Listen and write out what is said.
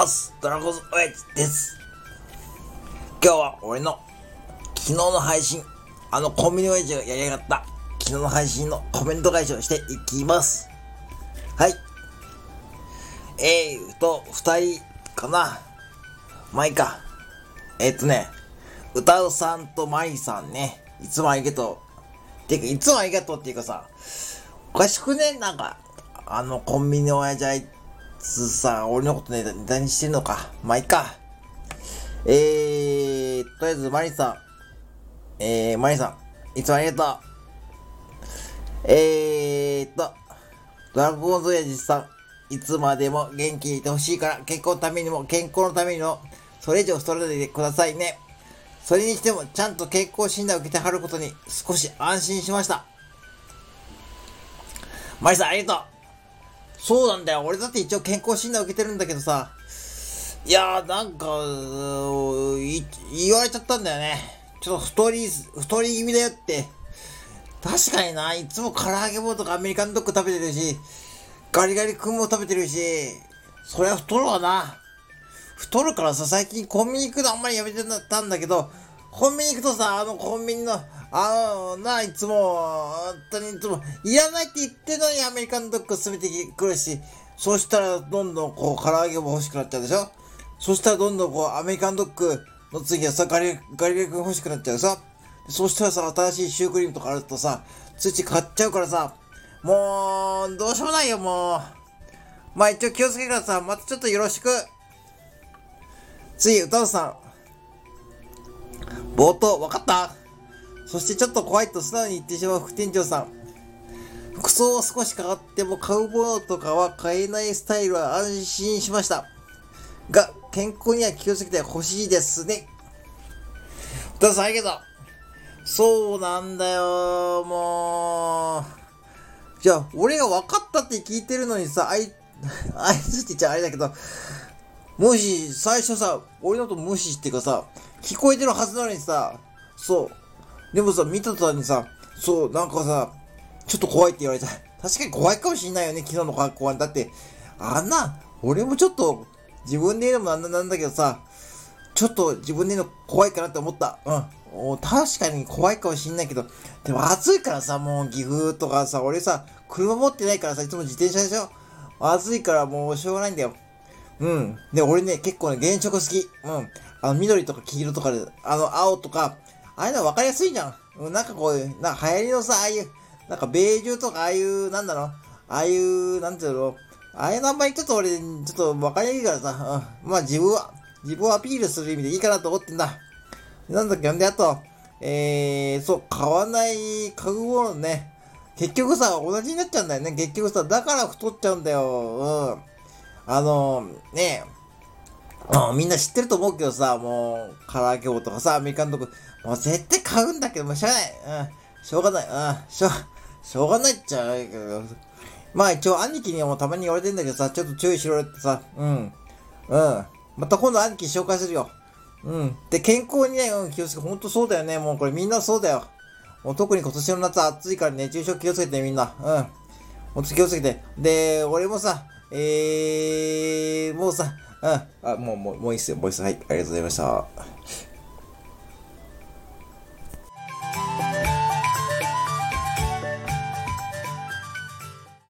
アスドラゴンズ親父です。今日は俺の昨日の配信、あのコンビニ親父がやりやがった昨日の配信のコメント返しをしていきます。はい。えーと、二人かな。まあいいか。えー、っとね、歌うさんとまいさんね、いつもありがとう。てか、いつもありがとうっていうかさ、おかしくね？なんか、あのコンビニ親父あいつさ、俺のことネタにしてんのか？まあいいか。えー、とりあえず、マリさん。えー、マリさん。いつもありがとう。えーと、ドラゴンズ親父さん。いつまでも元気でいてほしいから、健康のためにも、健康のためにも、それ以上ストレートでくださいね。それにしても、ちゃんと健康診断を受けてはることに、少し安心しました。マリさん、ありがとう。そうなんだよ。俺だって一応健康診断受けてるんだけどさ。いやー、なんか、言われちゃったんだよね。ちょっと太り、太り気味だよって。確かにな、いつも唐揚げ棒とかアメリカンドッグ食べてるし、ガリガリ君も食べてるし、そりゃ太るわな。太るからさ、最近コンビニ行くのあんまりやめてたんだけど、コンビニ行くとさ、あのコンビニの、あの、な、いつも、本当にいつも、いらないって言ってんのにアメリカンドッグ全てくるし、そしたらどんどんこう、唐揚げも欲しくなっちゃうでしょ？そしたらどんどんこう、アメリカンドッグの次はさ、ガリ、ガリガリ君欲しくなっちゃうさ。そしたらさ、新しいシュークリームとかあるとさ、ついつい買っちゃうからさ、もう、どうしようもないよ、もう。まあ一応気をつけてからさ、またちょっとよろしく。次、歌うさん。冒頭、わかった？そしてちょっと怖いと素直に言ってしまう副店長さん。服装は少し変わっても買うものとかは買えないスタイルは安心しました。が、健康には気をつけてほしいですね。歌うさん、ありがとう。そうなんだよ、もう。じゃあ、俺が分かったって聞いてるのにさ、あい、あいつって言っちゃあれだけど、もし、最初さ、俺のこと無視ってかさ、聞こえてるはずなのにさ、そう。でもさ、見た途端にさ、そう、なんかさ、ちょっと怖いって言われた。確かに怖いかもしんないよね、昨日の格好は。だって、あんな、俺もちょっと、自分で言うのもなんだなんだけどさ、ちょっと自分で言うの怖いかなって思った。うん。確かに怖いかもしんないけど、でも暑いからさ、もう岐阜とかさ、俺さ、車持ってないからさ、いつも自転車でしょ？暑いからもうしょうがないんだよ。うん。で、俺ね、結構ね、原色好き。うん。あの、緑とか黄色とかで、あの、青とか、ああいうの分かりやすいじゃん。なんかこういう、なんか流行りのさ、ああいう、なんかベージュとか、ああいう、なんだろう、ああいう、なんていうの、ああいう名前ちょっと俺、ちょっと分かりにくいからさ、うん。まあ自分は、自分をアピールする意味でいいかなと思ってんだ。なんだっけ、んで、あと、えー、そう、買わない家具物ね。結局さ、同じになっちゃうんだよね。結局さ、だから太っちゃうんだよ。うん。あのー、ねえ、みんな知ってると思うけどさ、もう、唐揚げ棒とかさ、アメリカンドッグ、もう絶対買うんだけど、もうしょうがない。うん。しょうがない。うん。しょう、しょうがないっちゃうけど。まあ一応兄貴にはもうたまに言われてんだけどさ、ちょっと注意しろよってさ、うん。うん。また今度兄貴紹介するよ。うん。で、健康にね、うん、気をつけ、ほんとそうだよね。もうこれみんなそうだよ。もう特に今年の夏暑いから熱中症気をつけて、みんな。うん。ほんと気をつけて。で、俺もさ、えー、もうさ、あ、もう、もう、もういいっすよ。ボイス。はい。ありがとうございました。